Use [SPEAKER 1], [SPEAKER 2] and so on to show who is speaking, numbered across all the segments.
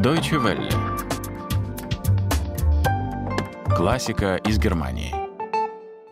[SPEAKER 1] Deutsche Welle. Классика из Германии.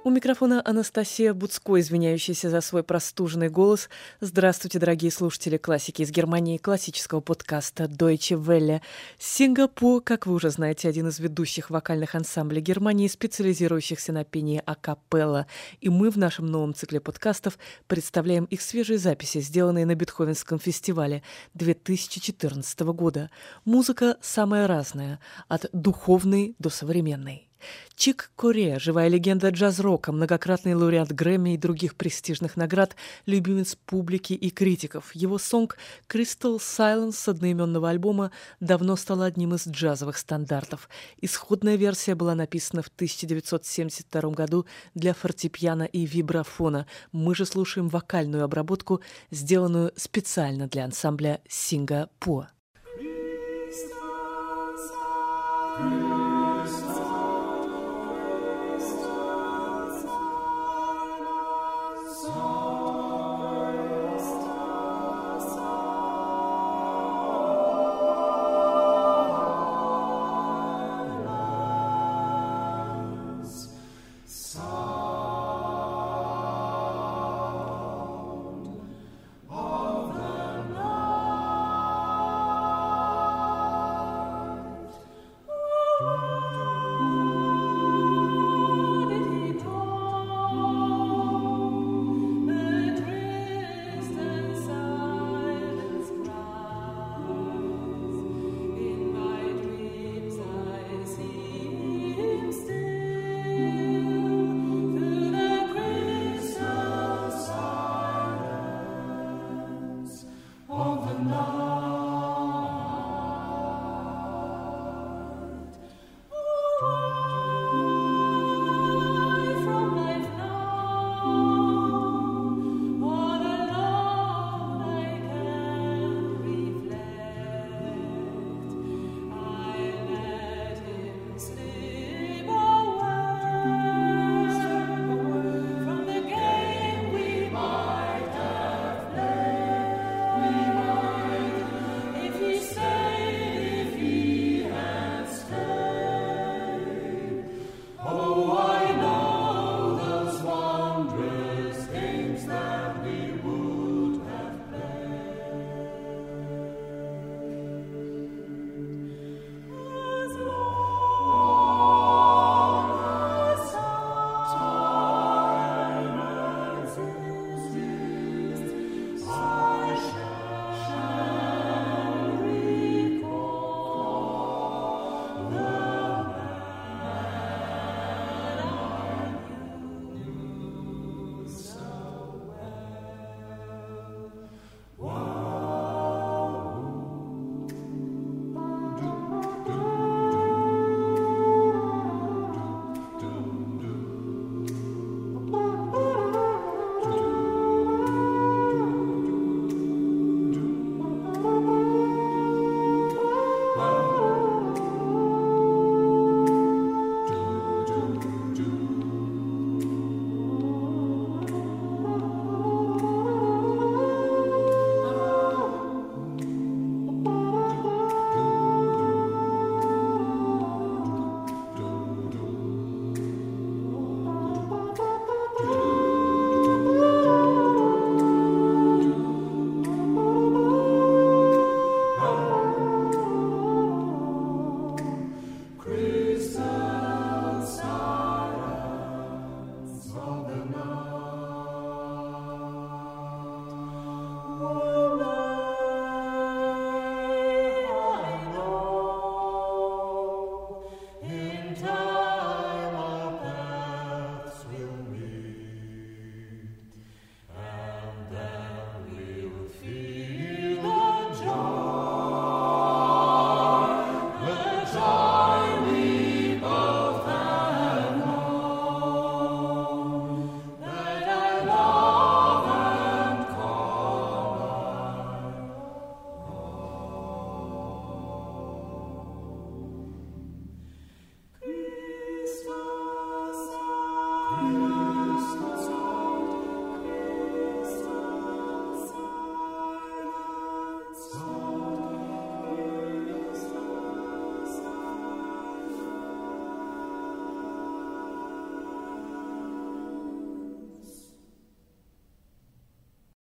[SPEAKER 2] У микрофона Анастасия Буцко, извиняющаяся за свой простуженный голос. Здравствуйте, дорогие слушатели классики из Германии, классического подкаста Deutsche Welle. Сингапур, как вы уже знаете, один из ведущих вокальных ансамблей Германии, специализирующихся на пении акапелла. И мы в нашем новом цикле подкастов представляем их свежие записи, сделанные на Бетховенском фестивале 2014 года. Музыка самая разная, от духовной до современной. Чик Корея, живая легенда джаз-рока, многократный лауреат Грэмми и других престижных наград, любимец публики и критиков. Его сонг «Crystal Silence» с одноименного альбома давно стал одним из джазовых стандартов. Исходная версия была написана в 1972 году для фортепиано и вибрафона. Мы же слушаем вокальную обработку, сделанную специально для ансамбля «Сингапур».
[SPEAKER 3] of Música